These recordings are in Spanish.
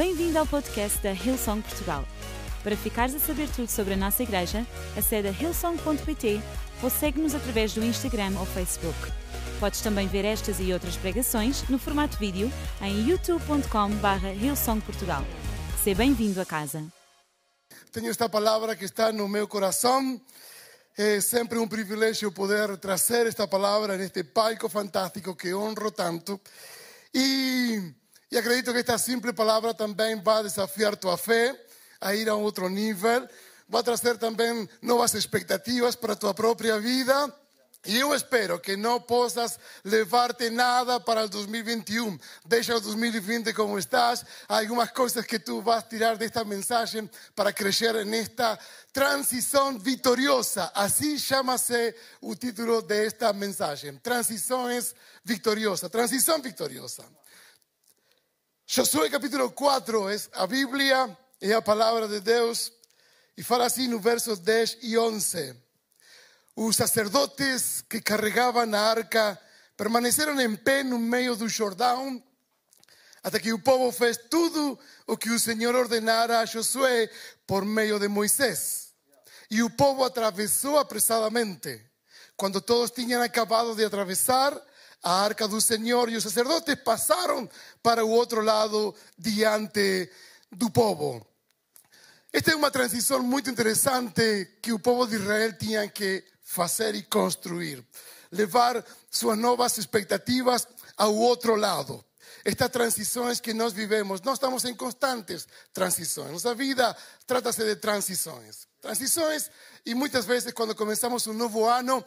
Bem-vindo ao podcast da Hillsong Portugal. Para ficares a saber tudo sobre a nossa igreja, acede a hillsong.pt ou segue-nos através do Instagram ou Facebook. Podes também ver estas e outras pregações no formato vídeo em youtube.com.br hillsongportugal. Seja bem-vindo a casa. Tenho esta palavra que está no meu coração. É sempre um privilégio poder trazer esta palavra neste palco fantástico que honro tanto. E, e acredito que esta simples palavra também vai desafiar tua fé a ir a outro nível. Vai trazer também novas expectativas para tua própria vida. E eu espero que não possas levar-te nada para o 2021. Deixa o 2020 como estás. Há algumas coisas que tu vas tirar desta mensagem para crescer nesta transição vitoriosa. Assim chama-se o título desta mensagem: Transições vitoriosas. Transição vitoriosa. Josué capítulo 4 é a Bíblia, é a palavra de Deus. E fala assim no versos 10 e 11. Os sacerdotes que carregavam a arca permaneceram em pé no meio do Jordão, até que o povo fez tudo o que o Senhor ordenara a Josué por meio de Moisés. E o povo atravessou apressadamente. Quando todos tinham acabado de atravessar a arca do Senhor, e os sacerdotes passaram para o outro lado diante do povo. Esta é uma transição muito interessante que o povo de Israel tinha que fazer e construir, levar suas novas expectativas ao outro lado. Estas transições que nós vivemos, nós estamos em constantes transições. Nossa vida trata-se de transições. Transições e muitas vezes quando começamos um novo ano,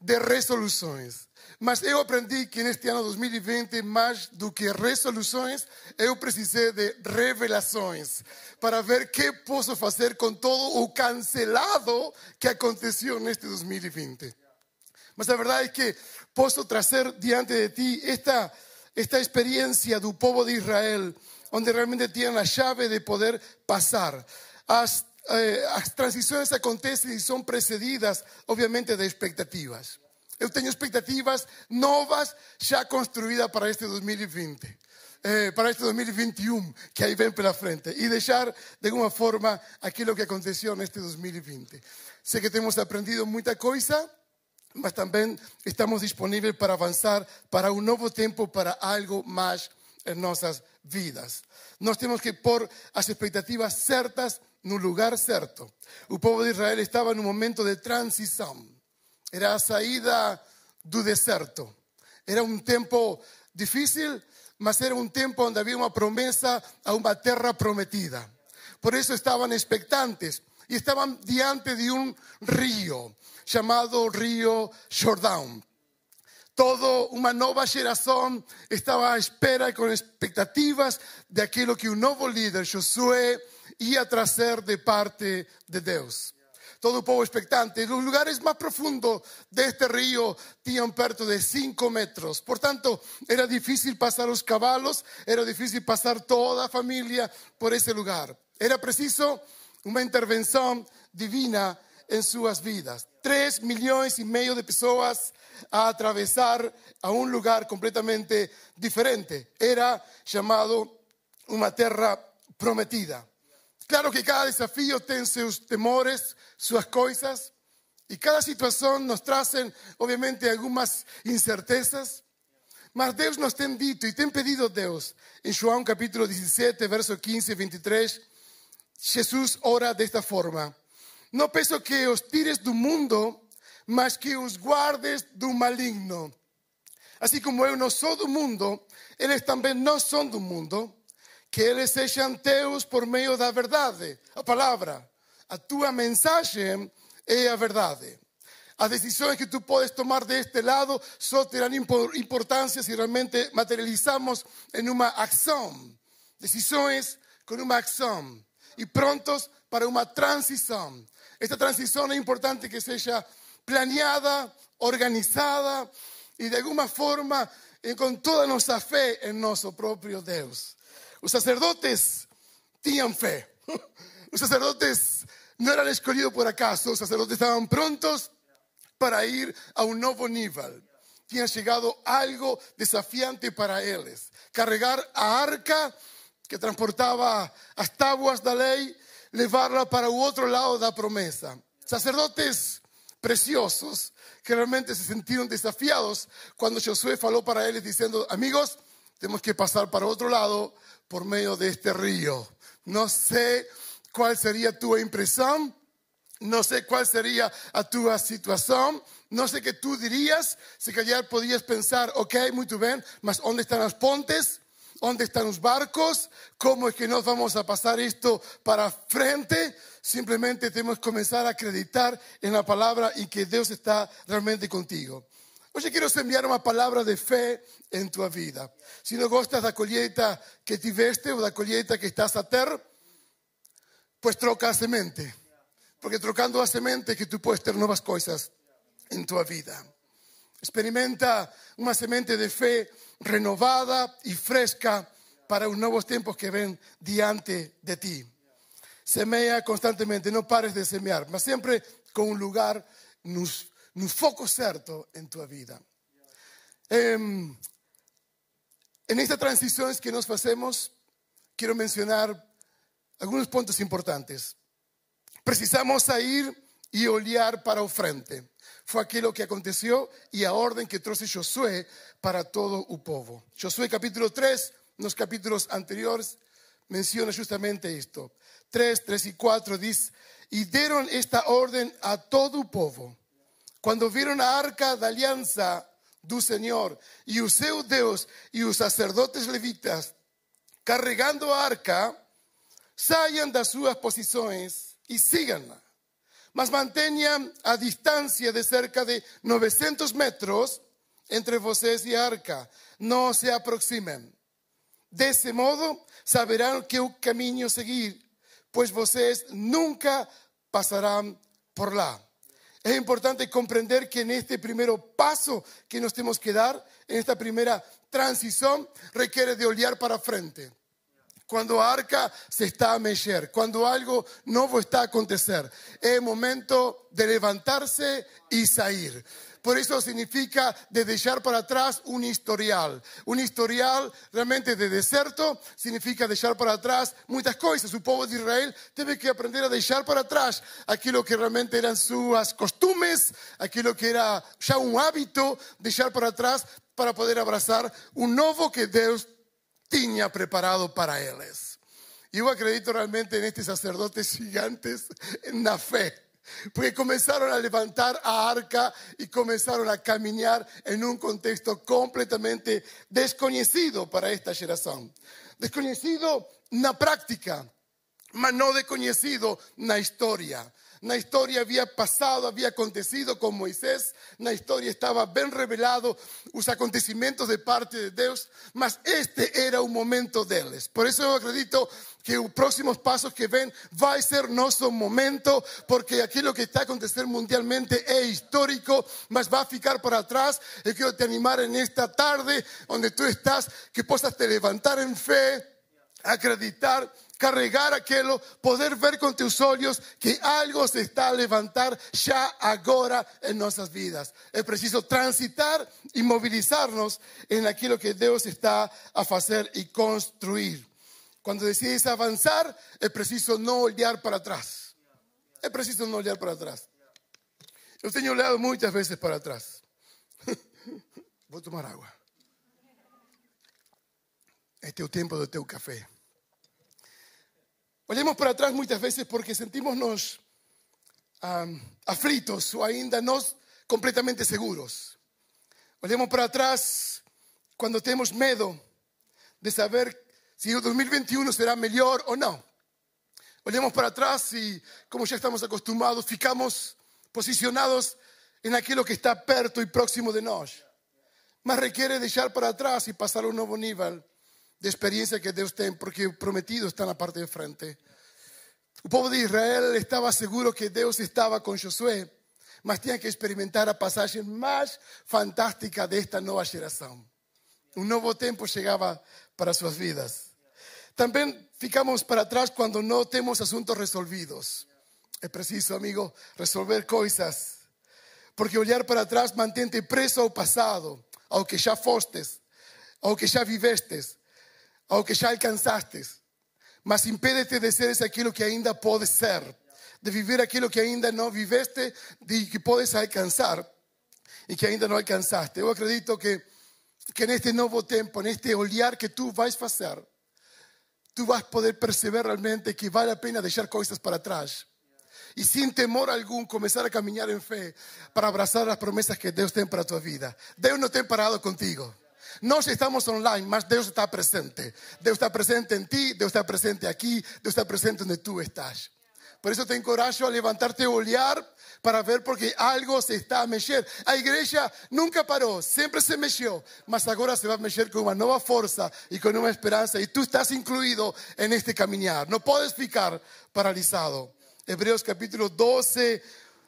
de resoluções. Mas eu aprendi que neste ano 2020, mais do que resoluções, eu precisei de revelações para ver que posso fazer com todo o cancelado que aconteceu neste 2020. Mas a verdade é que posso trazer diante de ti esta, esta experiência do povo de Israel, onde realmente tinham a chave de poder passar. As eh, as transições acontecem e são precedidas, obviamente, de expectativas. Eu tenho expectativas novas já construídas para este 2020. Eh, para este 2021, que aí vem pela frente, e deixar de alguma forma aquilo que aconteceu neste 2020. Sei que temos aprendido muita coisa, mas também estamos disponíveis para avançar para um novo tempo, para algo mais em nossas vidas. Nós temos que pôr as expectativas certas no lugar certo. O povo de Israel estava num momento de transição. Era a saída do deserto. Era um tempo difícil, mas era um tempo onde havia uma promessa a uma terra prometida. Por isso estavam expectantes e estavam diante de um rio chamado Rio Jordão. Toda uma nova geração estava à espera e com expectativas de aquilo que o novo líder, Josué, ia trazer de parte de Deus. Todo o povo expectante. Os lugares mais profundos deste rio tinham perto de 5 metros. Portanto, era difícil passar os cavalos, era difícil passar toda a família por esse lugar. Era preciso uma intervenção divina em suas vidas. 3 milhões e meio de pessoas a atravessar a um lugar completamente diferente. Era chamado uma terra prometida. Claro que cada desafío tem seus temores, suas coisas, e cada situação nos traz, obviamente, algumas incertezas. Mas Deus nos tem dito e tem pedido Deus, em João capítulo 17, verso 15 e 23, Jesus ora desta forma: Não peço que os tires do mundo, mas que os guardes do maligno. Assim como eu não sou do mundo, eles também não são do mundo que eles sejam teus por meio da verdade, a palavra. A tua mensagem é a verdade. As decisões que tu podes tomar deste lado só terão importância se realmente materializamos em uma ação. Decisões com uma ação. E prontos para uma transição. Esta transição é importante que seja planeada, organizada e de alguma forma com toda a nossa fé em nosso próprio Deus. Os sacerdotes tinham fé. Os sacerdotes não eram escolhidos por acaso, os sacerdotes estavam prontos para ir a um novo nível. Tinha chegado algo desafiante para eles. Carregar a arca que transportava as tábuas da lei, levá-la para o outro lado da promessa. Sacerdotes preciosos que realmente se sentiram desafiados quando Josué falou para eles dizendo, amigos, temos que passar para outro lado por meio deste rio. Não sei qual seria a tua impressão, não sei qual seria a tua situação, não sei o que tu dirias, se calhar podias pensar, ok, muito bem, mas onde estão as pontes? ¿Dónde están los barcos? ¿Cómo es que nos vamos a pasar esto para frente? Simplemente tenemos que comenzar a acreditar en la palabra y que Dios está realmente contigo. Hoy quiero enviar una palabra de fe en tu vida. Si no gustas la colheita que tiveste o la colheita que estás a ter, pues troca semente. Porque trocando a semente que tú puedes tener nuevas cosas en tu vida. Experimenta una semente de fe renovada y fresca para los nuevos tiempos que ven diante de ti. Semea constantemente, no pares de semear, mas siempre con un lugar, un foco cierto en tu vida. Em, en estas transiciones que nos hacemos, quiero mencionar algunos puntos importantes. Precisamos ir y olear para el frente. Fue aquello que aconteció y a orden que trouxe Josué para todo el pueblo. Josué capítulo 3, los capítulos anteriores, menciona justamente esto. 3, 3 y 4 dice, y dieron esta orden a todo el pueblo. Cuando vieron a arca de alianza del Señor y o seu Deus y los sacerdotes levitas carregando a arca, saiam das suas posições y síganla mas mantengan a distancia de cerca de 900 metros entre vocês y arca. No se aproximen. De ese modo saberán qué camino seguir, pues vocês nunca pasarán por lá. Es importante comprender que en este primer paso que nos tenemos que dar, en esta primera transición, requiere de olear para frente. Cuando arca se está a mexer, cuando algo nuevo está a acontecer, es momento de levantarse y salir. Por eso significa de dejar para atrás un historial. Un historial realmente de deserto significa dejar para atrás muchas cosas. Su pueblo de Israel tiene que aprender a dejar para atrás aquello que realmente eran sus costumbres, aquello que era ya un hábito, dejar para atrás para poder abrazar un nuevo que Dios tenía preparado para ellos. Yo acredito realmente en estos sacerdotes gigantes en la fe, porque comenzaron a levantar a arca y comenzaron a caminar en un contexto completamente desconocido para esta generación. Desconocido en la práctica, mas no desconocido en la historia. La historia había pasado, había acontecido con Moisés. La historia estaba bien revelado los acontecimientos de parte de Dios, mas este era un momento de ellos. Por eso yo acredito que los próximos pasos que ven va a ser nuestro momento, porque aquello que está aconteciendo mundialmente es histórico, mas va a ficar por atrás. Y quiero te animar en esta tarde, donde tú estás, que puedas te levantar en fe, acreditar carregar aquello, poder ver con tus ojos que algo se está a levantar ya ahora en nuestras vidas. Es preciso transitar y movilizarnos en aquello que Dios está a hacer y construir. Cuando decides avanzar, es preciso no olvidar para atrás. Es preciso no olvidar para atrás. Yo tengo olhado muchas veces para atrás. Voy a tomar agua. Este es el tiempo de teu café. Olhamos para atrás muchas veces porque sentimos um, aflitos o ainda no completamente seguros. Olhamos para atrás cuando tenemos miedo de saber si el 2021 será mejor o no. Olhamos para atrás y, como ya estamos acostumbrados, ficamos posicionados en aquello que está perto y próximo de nosotros. Mas requiere dejar para atrás y pasar a un nuevo nivel de experiencia que Dios tiene, porque prometido está en la parte de frente. El pueblo de Israel estaba seguro que Dios estaba con Josué, mas tenía que experimentar la pasaje más fantástica de esta nueva generación. Un nuevo tiempo llegaba para sus vidas. También ficamos para atrás cuando no tenemos asuntos resolvidos. Es preciso, amigo, resolver cosas. Porque olhar para atrás mantente preso al pasado, ao que ya fostes, ao que ya vivestes ao que já mas impede-te de seres aquilo que ainda podes ser, de viver aquilo que ainda não viveste e que podes alcançar e que ainda não alcançaste. Eu acredito que, que neste novo tempo, neste olhar que tu vais fazer, tu vas poder perceber realmente que vale a pena deixar coisas para trás. Y sin temor algum comenzar a caminar en fe para abrazar las promesas que Dios tiene para tu vida. Dios no está parado contigo. Nós estamos online, mas Deus está presente. Deus está presente em ti, Deus está presente aqui, Deus está presente onde tu estás. Por isso te encorajo a levantarte e olhar para ver porque algo se está a mexer. A igreja nunca parou, sempre se mexeu, mas agora se vai mexer com uma nova força e com uma esperança e tu estás incluído en este caminhar. Não podes ficar paralisado. Hebreus capítulo 12,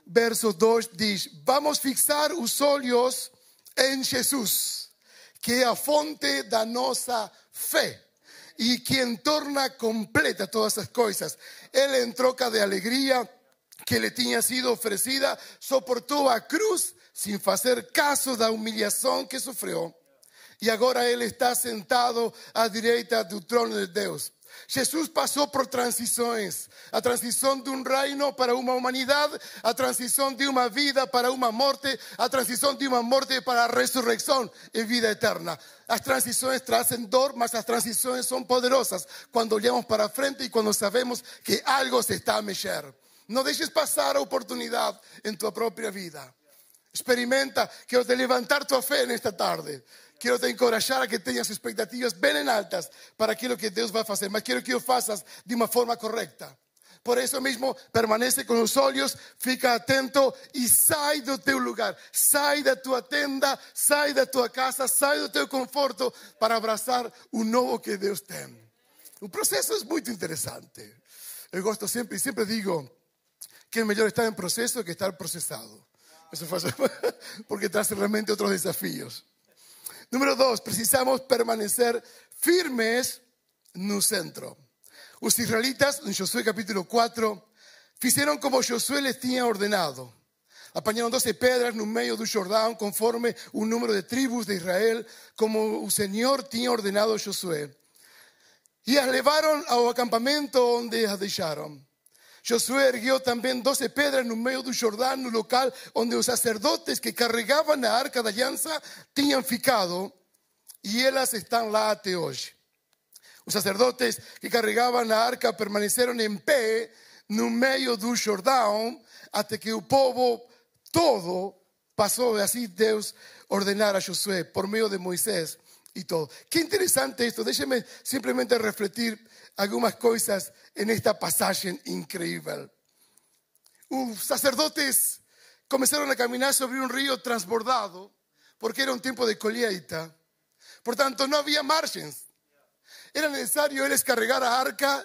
verso 2 diz: Vamos fixar os olhos em Jesus, que a fonte da nossa fé e quem torna completa todas as coisas. Ele, em troca de alegria que lhe tinha sido oferecida, soportou a cruz sem fazer caso da humilhação que sofreu. E agora ele está sentado à direita do trono de Deus. Jesús pasó por transiciones, a transición de un reino para una humanidad, a transición de una vida para una muerte, a transición de una muerte para resurrección y vida eterna. Las transiciones traen dor, mas las transiciones son poderosas cuando olhamos para frente y cuando sabemos que algo se está a mexer. No dejes pasar a oportunidad en tu propia vida. Experimenta que os de levantar tu fe en esta tarde. Quiero te encorajar a que tengas expectativas bem altas para aquilo que Deus vai fazer, mas quero que o faças de uma forma correta. Por isso mesmo, permanece com os olhos, fica atento e sai do teu lugar, sai da tua tenda, sai da tua casa, sai do teu conforto para abraçar o novo que Deus tem. O processo é muito interessante. Eu gosto sempre, sempre digo que é melhor estar em processo que estar processado. Isso faz, porque traz realmente outros desafios. Número dos, precisamos permanecer firmes no centro. Os israelitas, en Josué capítulo 4, fizeram como Josué les tinha ordenado. Apanharam 12 pedras no meio do Jordão, conforme o número de tribos de Israel, como o Senhor tinha ordenado a Josué. E as levaram ao acampamento onde as deixaram. Josué erguiu também doze pedras no meio do Jordão, no local onde os sacerdotes que carregavam a arca da aliança tinham ficado, e elas estão lá até hoje. Os sacerdotes que carregavam a arca permaneceram em pé no meio do Jordão, até que o povo todo passou, assim Deus ordenar a Josué, por meio de Moisés e todo. Que interessante isto, deixe-me simplesmente refletir algumas coisas en esta pasaje increíble. Los sacerdotes comenzaron a caminar sobre un río transbordado porque era un tiempo de colheita. Por tanto, no había margens. Era necesario él cargar a arca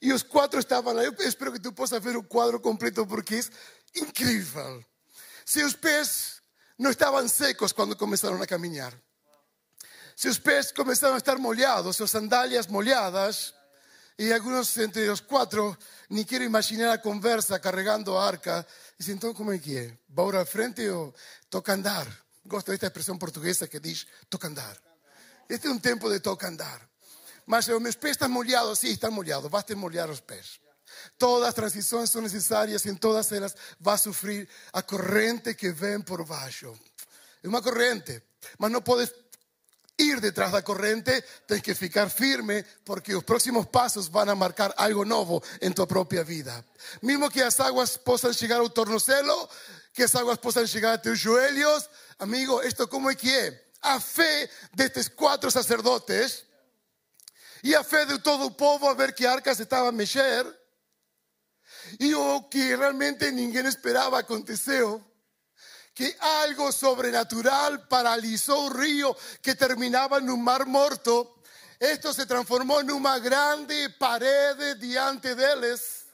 y los cuatro estaban ahí. espero que tú puedas ver un cuadro completo porque es increíble. Los pies no estaban secos cuando comenzaron a caminar. Si los pies comenzaron a estar molhados, sus sandalias molhadas, y algunos entre los cuatro ni quiero imaginar la conversa cargando arca. Dicen, entonces, ¿cómo es que? ¿Va ahora al frente o toca andar? Gosto de esta expresión portuguesa que dice toca andar. Este es un tiempo de toca andar. Mas mis pies están molhados, sí, están molhados, basta molhar los pies. Todas las transiciones son necesarias y en todas ellas va a sufrir a corriente que ven por bajo. Es una corriente, mas no puedes ir detrás de la corriente, tienes que ficar firme porque los próximos pasos van a marcar algo nuevo en tu propia vida. Mismo que las aguas puedan llegar al tornocelo, que las aguas puedan llegar a tus joelhos, amigo, esto como es que es? A fe de estos cuatro sacerdotes y a fe de todo el pueblo a ver que arcas estaba a mexer y o que realmente ninguém esperaba aconteceu que algo sobrenatural paralizó un río que terminaba en un mar muerto. Esto se transformó en una grande pared diante de ellos.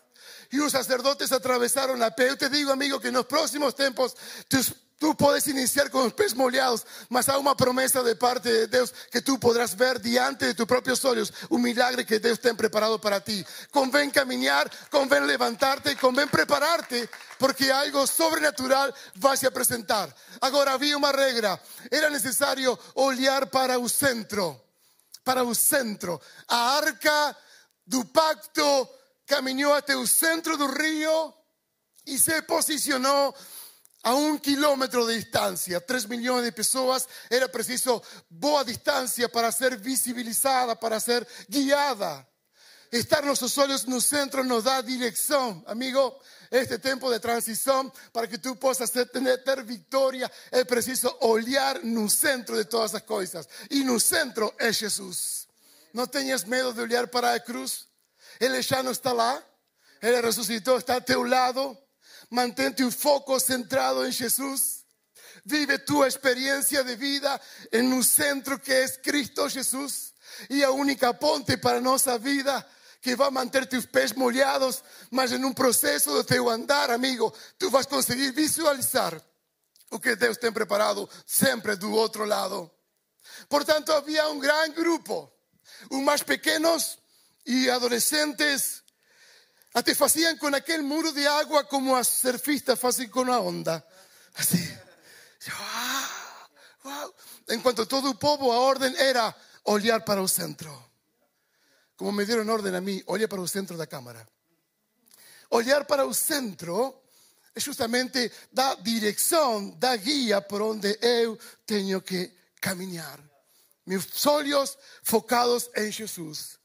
Y los sacerdotes atravesaron la pie. Yo te digo, amigo, que en los próximos tiempos tus Tú puedes iniciar con los pies molhados, mas hay una promesa de parte de Dios que tú podrás ver diante de tus propios ojos un milagre que Dios ha preparado para ti. Conven caminar, conven levantarte, conven prepararte, porque algo sobrenatural va a presentar. Ahora había una regla, era necesario olhar para el centro. para o centro. A arca do pacto caminhou até o centro do rio e se posicionou a un kilómetro de distancia, tres millones de personas, era preciso boa distancia para ser visibilizada, para ser guiada. Estar nuestros olhos no centro nos da dirección, amigo. Este tiempo de transición, para que tú puedas tener, ter victoria, es preciso olhar no centro de todas las cosas. Y no centro es Jesús. No tenhas miedo de olhar para la cruz. Él ya no está lá. Él resucitó, está a tu lado. Mantén tu foco centrado en Jesús. Vive tu experiencia de vida en un centro que es Cristo Jesús. Y la única ponte para nuestra vida que va a mantener tus pies molhados, mas en un proceso de teu andar, amigo, tú vas a conseguir visualizar o que Deus tem preparado siempre do otro lado. Por tanto, había un gran grupo, un más pequeños y adolescentes até faziam com aquele muro de água como as surfistas fazem com a onda. Assim. Uau, Enquanto todo o povo, a ordem era olhar para o centro. Como me deram ordem a mim, olha para o centro da câmara. Olhar para o centro é justamente da direção, da guia por onde eu tenho que caminhar. Meus olhos focados em Jesus.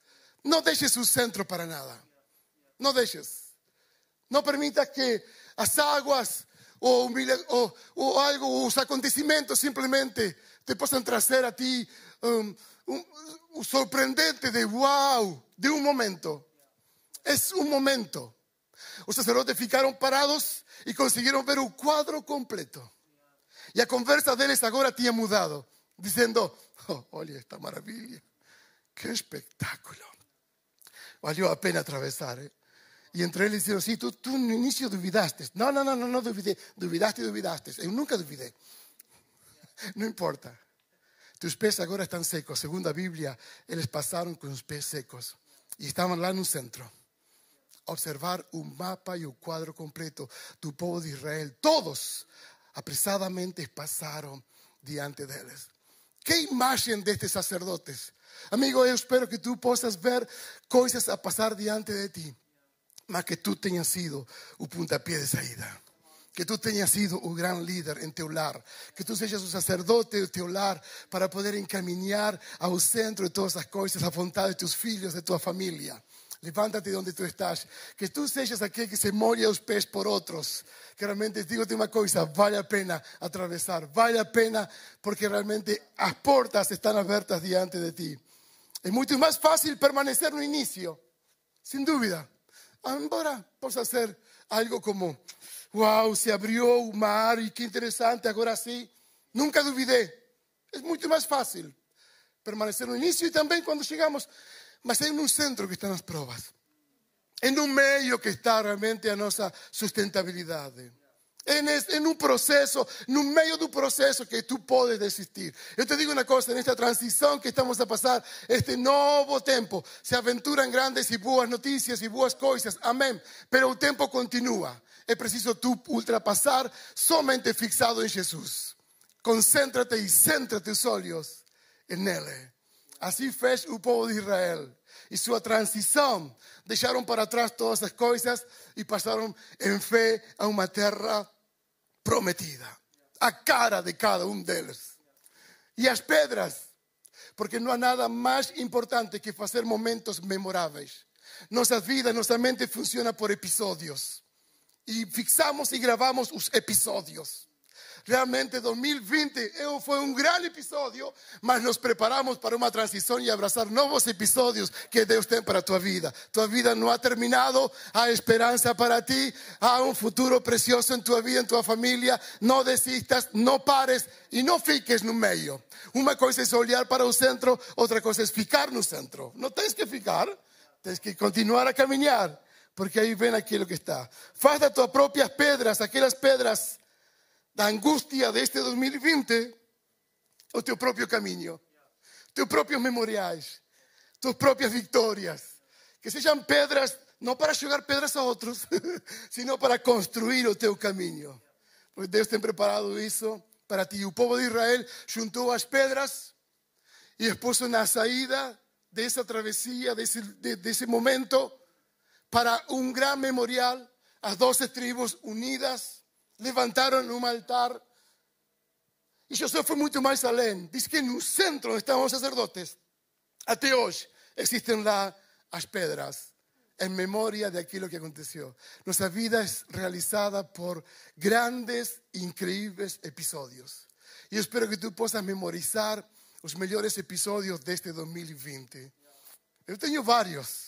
Não deixe o centro para nada. No dejes. No permitas que las aguas o, o, algo, los acontecimientos simplemente te puedan traer a ti um, un, sorprendente de wow, de un momento. Es un momento. Los sacerdotes ficaron parados y consiguieron ver un cuadro completo. Y a conversa de ellos ahora tinha mudado, diciendo, oh, oye, esta maravilla, qué espectáculo. Valió la pena atravesar. ¿eh? Y entre ellos dijeron, sí, tú, tú en inicio duvidaste. No, no, no, no, no dudé. Duvidaste, duvidaste. Yo nunca dudé. No importa. Tus pies ahora están secos. Según la Biblia, ellos pasaron con los pies secos. Y estaban lá en un centro. Observar un mapa y un cuadro completo. Tu pueblo de Israel. Todos apresadamente pasaron diante de ellos. ¿Qué imagen de estos sacerdotes? Amigo, yo espero que tú puedas ver cosas a pasar diante de ti mas que tú tenhas sido o puntapié de saída. Que tú tenhas sido un gran líder en teu. Que tú seas un sacerdote de teu para poder encaminar al centro de todas las cosas, a vontade de tus filhos, de tu familia. Levántate donde tú estás. Que tú seas aquel que se molha los pies por otros. Que realmente, digo una cosa, vale la pena atravesar. Vale la pena porque realmente las puertas están abiertas diante de ti. Es mucho más fácil permanecer en un inicio, sin duda. Embora possa ser algo como, wow, se abrió un mar y qué interesante, ahora sí. Nunca duvidé. Es mucho más fácil permanecer no inicio y también cuando llegamos, mas en un centro que están las pruebas. En un medio que está realmente a nuestra sustentabilidad en, un proceso, en un medio de un proceso que tú puedes desistir. Yo te digo una cosa, en esta transición que estamos a pasar, este nuevo tiempo, se aventuran grandes y buenas noticias y buenas cosas, amén, pero el tiempo continúa. Es preciso tú ultrapasar solamente fixado en Jesús. Concéntrate y céntrate tus ojos en Él. Así fue el pueblo de Israel. Y su transición dejaron para atrás todas esas cosas y pasaron en fe a una tierra prometida, a cara de cada uno de ellos. Y las pedras, porque no hay nada más importante que hacer momentos memorables. Nuestra vida, nuestra mente funciona por episodios. Y fixamos y grabamos los episodios. Realmente 2020 fue un gran episodio, mas nos preparamos para una transición y abrazar nuevos episodios que Dios tiene para tu vida. Tu vida no ha terminado, hay esperanza para ti, hay un futuro precioso en tu vida, en tu familia. No desistas, no pares y no fiques en un medio. Una cosa es olhar para un centro, otra cosa es ficar un centro. No tienes que ficar, tienes que continuar a caminar porque ahí ven aquello que está. Falta tus propias pedras, aquellas pedras angustia de este 2020 o tu propio camino, tus propios memoriales, tus propias victorias, que sean pedras, no para jugar pedras a otros, sino para construir o teu camino. Porque Dios te ha preparado eso para ti. El pueblo de Israel juntó las pedras y después una salida de esa travesía, de ese, momento, para un gran memorial a doce tribus unidas, levantaron un altar. E José foi muito mais além. Diz que no centro onde estavam os sacerdotes, até hoje, existem lá as pedras en memoria de aquello que aconteció. Nuestra vida es realizada por grandes, increíbles episodios. Y espero que tú puedas memorizar los mejores episodios de este 2020. Yo tengo varios.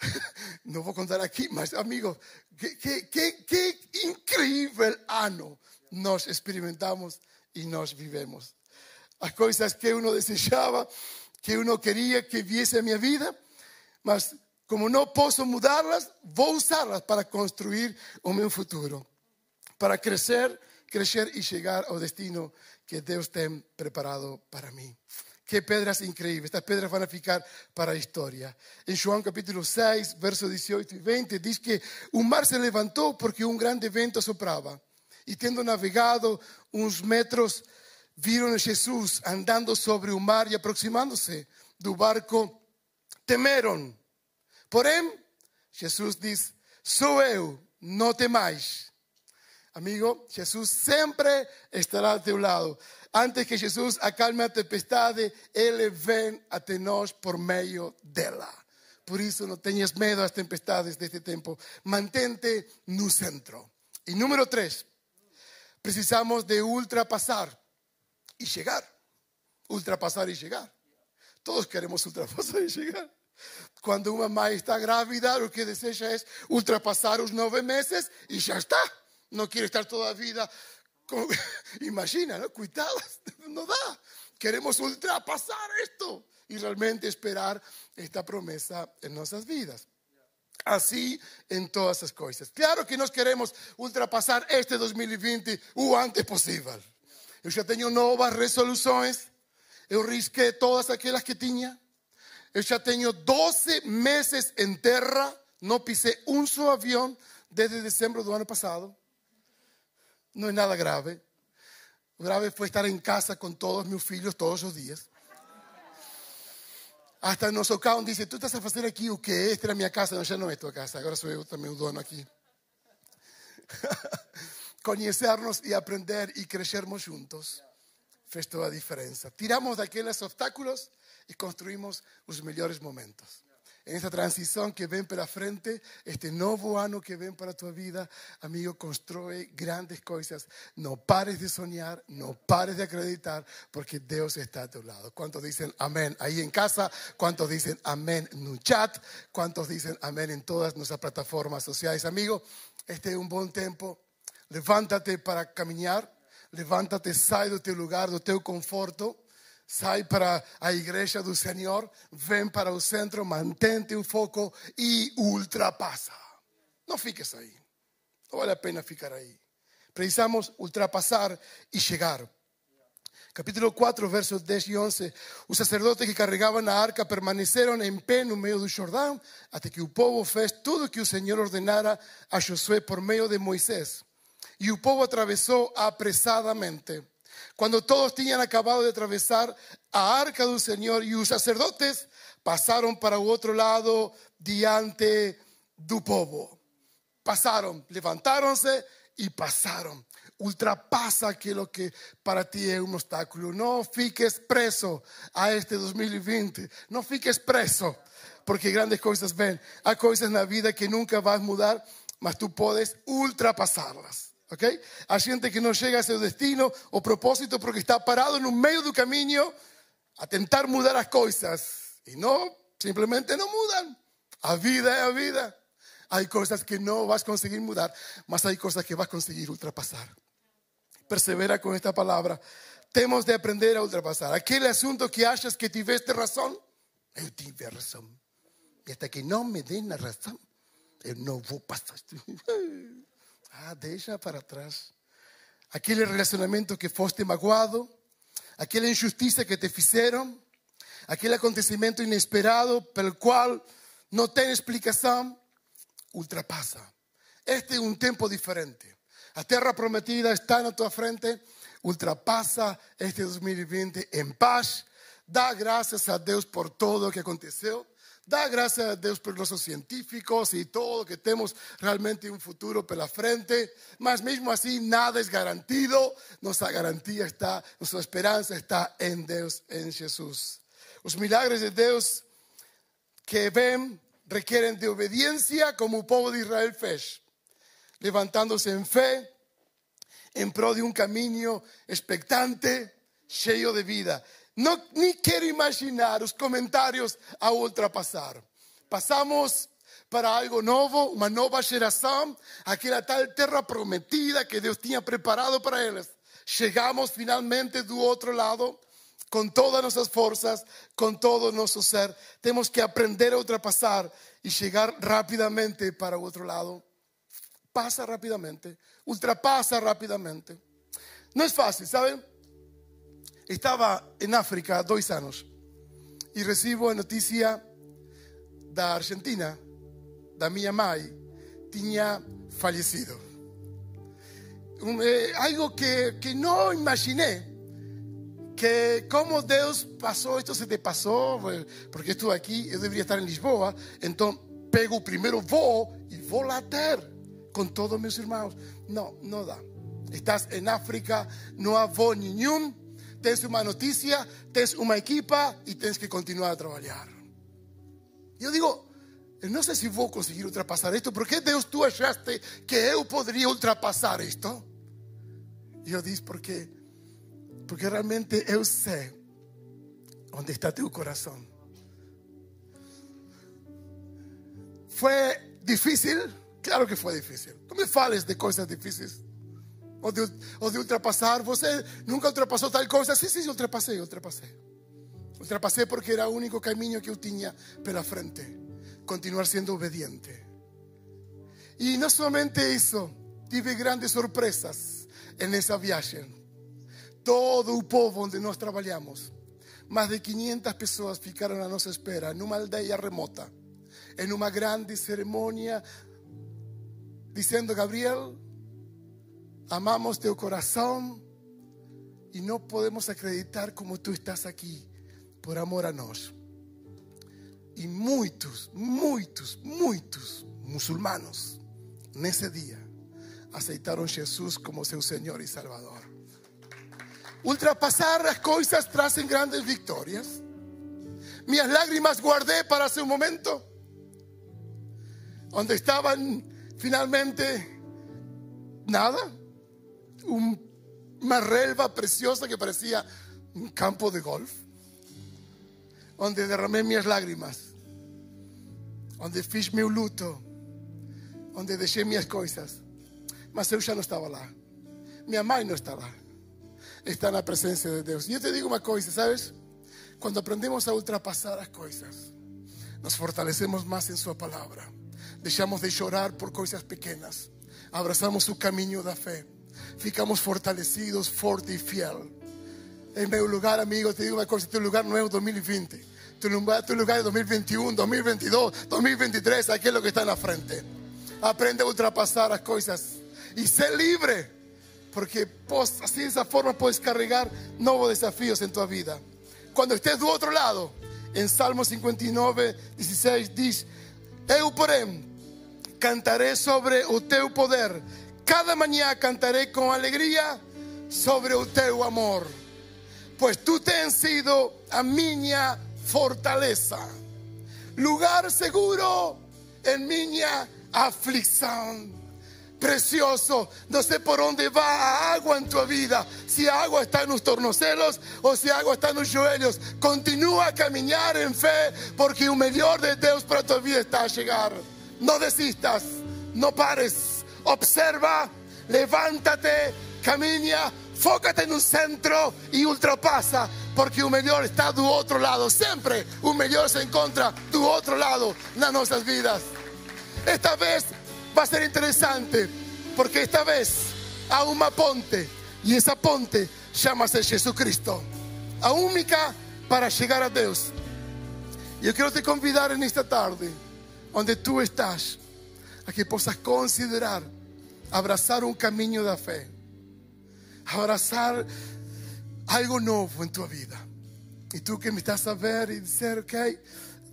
No voy a contar aquí, mas amigos, qué, increíble año nos experimentamos y nos vivemos. Las cosas que uno deseaba, que uno quería que viese mi vida, mas como no puedo mudarlas, voy a usarlas para construir un futuro, para crecer, crecer y llegar al destino que Dios tiene preparado para mí. Qué pedras increíbles. Estas pedras van a ficar para la historia. En Juan capítulo 6, versos 18 y 20, dice que un mar se levantó porque un grande viento sopraba. Y teniendo navegado unos metros, vieron a Jesús andando sobre un mar y aproximándose del barco, temeron Porém, Jesus diz: Sou eu, não temais. Amigo, Jesus sempre estará ao teu lado. Antes que Jesus acalme a tempestade, Ele vem até nós por meio dela. Por isso, não tenhas medo às tempestades deste tempo. Mantente no centro. E número três, precisamos de ultrapassar e chegar. Ultrapassar e chegar. Todos queremos ultrapassar e chegar. Cuando una mamá está grávida, lo que desea es ultrapasar los nueve meses y ya está. No quiere estar toda la vida. Con... Imagina, ¿no? Cuidado, no da. Queremos ultrapasar esto y realmente esperar esta promesa en nuestras vidas. Así en todas las cosas. Claro que nos queremos ultrapasar este 2020 o antes posible. Yo ya tengo nuevas resoluciones. Yo risqué todas aquellas que tenía. Yo ya tengo 12 meses en tierra, no pisé un solo avión desde diciembre del año pasado. No es nada grave. Grave fue estar en casa con todos mis hijos todos los días. Hasta nos tocaron, dice, ¿tú estás a hacer aquí o qué? Esta era mi casa, no, ya no es tu casa, ahora soy yo también un dono aquí. Conocernos y aprender y crecermos juntos fez toda a diferença. Tiramos daqueles obstáculos e construímos os melhores momentos. En esta transición que ven pela frente, este novo ano que ven para a tua vida, amigo, constrói grandes coisas. Não pares de sonhar, não pares de acreditar, porque Deus está a teu lado. ¿Cuántos dicen amén ahí en casa? ¿Cuántos dicen amén no chat? ¿Cuántos dicen amén en todas nuestras plataformas sociales? Amigo, este es un buen tiempo. Levántate para caminar levanta-te, sai do teu lugar, do teu conforto, sai para a igreja do Senhor, vem para o centro, mantente o foco e ultrapassa. Não fiques aí. Não vale a pena ficar aí. Precisamos ultrapassar e chegar. Capítulo 4, versos 10 e 11. Os sacerdotes que carregavam a arca permaneceram em pé no meio do Jordão, até que o povo fez tudo o que o Senhor ordenara a Josué por meio de Moisés. Y el pueblo atravesó apresadamente. Cuando todos tenían acabado de atravesar a arca del Señor y los sacerdotes pasaron para otro lado diante del pueblo. Pasaron, levantaronse y pasaron. Ultrapasa aquello que para ti es un obstáculo. No fiques preso a este 2020. No fiques preso porque grandes cosas ven. Hay cosas en la vida que nunca vas a mudar, mas tú puedes ultrapasarlas. ¿Ok? Hay gente que no llega a su destino o propósito porque está parado en un medio del camino a tentar mudar las cosas y no, simplemente no mudan. A vida es a vida. Hay cosas que no vas a conseguir mudar, mas hay cosas que vas a conseguir ultrapasar. Persevera con esta palabra. Tenemos de aprender a ultrapasar. Aquel asunto que hayas que tiveste razón, yo tuve razón. Y hasta que no me den la razón, yo no voy a pasar. Ah, deixa para trás. Aquele relacionamento que foste magoado, aquela injustiça que te fizeram, aquele acontecimento inesperado pelo qual não tem explicação, ultrapassa. Este é um tempo diferente. A terra prometida está na tua frente, ultrapassa este 2020 em paz, Dá graças a Deus por todo o que aconteceu. Dá graças a Deus por nossos científicos e todo que temos realmente um futuro pela frente, mas mesmo assim nada é garantido. Nossa garantia está, nossa esperança está em Deus, em Jesus. Os milagres de Deus que ven requieren de obediencia como el pueblo de Israel fez, levantándose en fe en pro de un camino expectante, lleno de vida. No, ni quiero imaginar los comentarios a ultrapasar. Pasamos para algo nuevo, una nueva generación, aquella tal tierra prometida que Dios tenía preparado para ellos. Llegamos finalmente del otro lado con todas nuestras fuerzas, con todo nuestro ser. Tenemos que aprender a ultrapasar y llegar rápidamente para otro lado. Pasa rápidamente, ultrapasa rápidamente. No es fácil, ¿saben? Estaba en África dos años y recibo noticia de Argentina, de mi mãe, tenía fallecido. Eh, algo que, que no imaginé que como Deus passou, isto se te passou, porque estou aqui, eu deveria estar em Lisboa, então pego o primeiro voo e vou lá ter com todos meus irmãos. Não, não dá. Estás em África, não há voo nenhum, tens uma notícia, tens uma equipa e tens que continuar a trabalhar. Eu digo, eu não sei se vou conseguir ultrapassar isto, porque Deus tu achaste que eu poderia ultrapassar isto? E eu disse, porque porque realmente eu sei onde está teu coração. Foi difícil? Claro que foi difícil. Não me fales de coisas difíceis. Ou de, ou de ultrapassar. Você nunca ultrapassou tal coisa? Sim, sim, ultrapassei, ultrapassei. Ultrapassei porque era o único caminho que eu tinha pela frente. Continuar sendo obediente. E não somente isso, tive grandes surpresas nessa viagem todo o povo onde nós trabalhamos. Mais de 500 pessoas ficaram à nossa espera, numa aldeia remota, em uma grande cerimônia, dizendo: Gabriel, amamos teu coração e não podemos acreditar como tu estás aqui, por amor a nós. E muitos, muitos, muitos muçulmanos, nesse dia, aceitaram Jesus como seu Senhor e Salvador. Ultrapasar las cosas traen grandes victorias. Mis lágrimas guardé para ese momento, donde estaban finalmente nada, una relva preciosa que parecía un campo de golf, donde derramé mis lágrimas, donde fiz mi luto, donde dejé mis cosas. Mas yo ya no estaba lá. Mi mamá no estaba está en la presencia de Dios. Yo te digo una cosa, ¿sabes? Cuando aprendemos a ultrapasar las cosas, nos fortalecemos más en su palabra. Dejamos de llorar por cosas pequeñas. Abrazamos su camino de fe. Ficamos fortalecidos, fuerte y fiel. En mi lugar, amigo, te digo una cosa, tu lugar es 2020. Tu lugar, tu lugar es 2021, 2022, 2023, aquí es lo que está en la frente. Aprende a ultrapasar las cosas y sé libre porque así de esa forma puedes cargar nuevos desafíos en tu vida. Cuando estés del otro lado, en Salmo 59, 16 dice, eu porém cantaré sobre o teu poder, cada mañana cantaré con alegría sobre o teu amor, pues tú te has sido a miña fortaleza, lugar seguro en miña aflicción precioso. No sé por dónde va agua en tu vida. Si agua está en los tornozelos o si agua está en los joelhos. Continúa a caminar en fe porque un mejor de Dios para tu vida está a llegar. No desistas, no pares. Observa, levántate, camina, fócate en un centro y ultrapasa porque un mejor está del otro lado. Siempre un mejor se encuentra del otro lado en nuestras vidas. Esta vez va a ser interesante porque esta vez a una ponte y esa ponte llámase Jesucristo. A única para llegar a Dios. Yo quiero te convidar en esta tarde, donde tú estás, a que puedas considerar abrazar un camino de fe, abrazar algo nuevo en tu vida. Y tú que me estás a ver y decir, ok,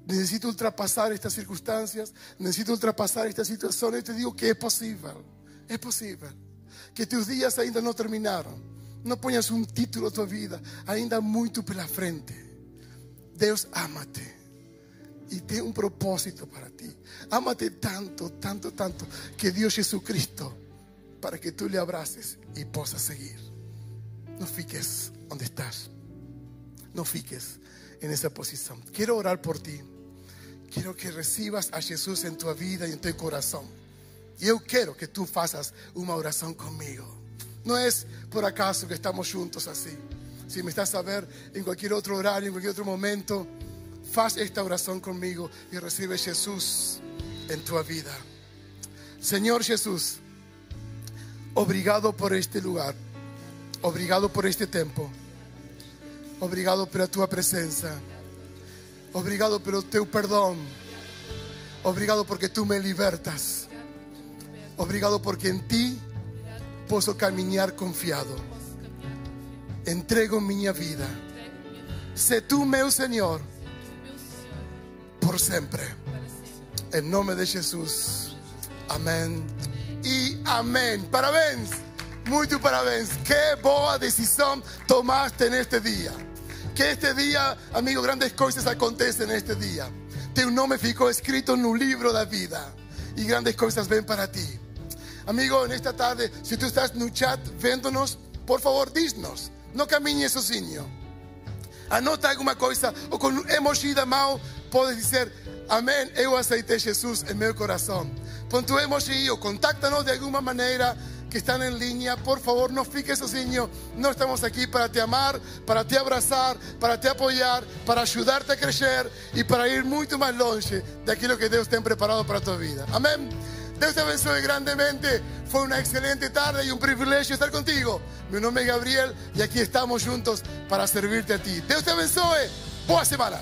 necesito ultrapasar estas circunstancias, necesito ultrapasar esta situación, y te digo que es posible, es posible. Que tus días ainda no terminaron. No pongas un título a tu vida, ainda muito pela frente. Deus ama-te y tiene un propósito para ti. Ámate tanto, tanto, tanto que Dios Jesucristo para que tú le abraces y puedas seguir. No fiques donde estás. No fiques en esa posición. Quiero orar por ti. Quiero que recibas a Jesús en tu vida y en tu corazón. Y yo quiero que tú hagas una oración conmigo. No es por acaso que estamos juntos así. Si me estás a ver en cualquier otro horario, en cualquier otro momento, haz esta oración conmigo y recibe Jesús en tu vida. Señor Jesús, obrigado por este lugar, obrigado por este tiempo, obrigado por tu presencia, obrigado por tu perdón, obrigado porque tú me libertas, obrigado porque en ti puedo caminar confiado. Entrego mi vida. Sé tú, meu Señor, por siempre. En nombre de Jesús. Amén. Y amén. Parabéns. Muito parabéns. Qué boa decisión tomaste en este día. Que este día, amigo, grandes cosas acontecen en este día. Tu nombre ficou escrito en un libro de vida. Y grandes cosas ven para ti. Amigo, en esta tarde, si tú estás en un chat viéndonos, por favor, dísnos. No camines sozinho. Anota alguma coisa ou com emoji da mão, pode dizer: Amém, eu aceitei Jesus em meu coração. Põe tu emoji contáctanos de alguma maneira que están en línea, por favor, no fiques sozinho. No estamos aquí para te amar, para te abrazar, para te apoyar, para ayudarte a crecer y para ir mucho más longe de aquello que Dios te ha preparado para tu vida. Amén. Dios te abençoe grandemente. Fue una excelente tarde y un privilegio estar contigo. Mi nombre es Gabriel y aquí estamos juntos para servirte a ti. Dios te abençoe. Boa semana.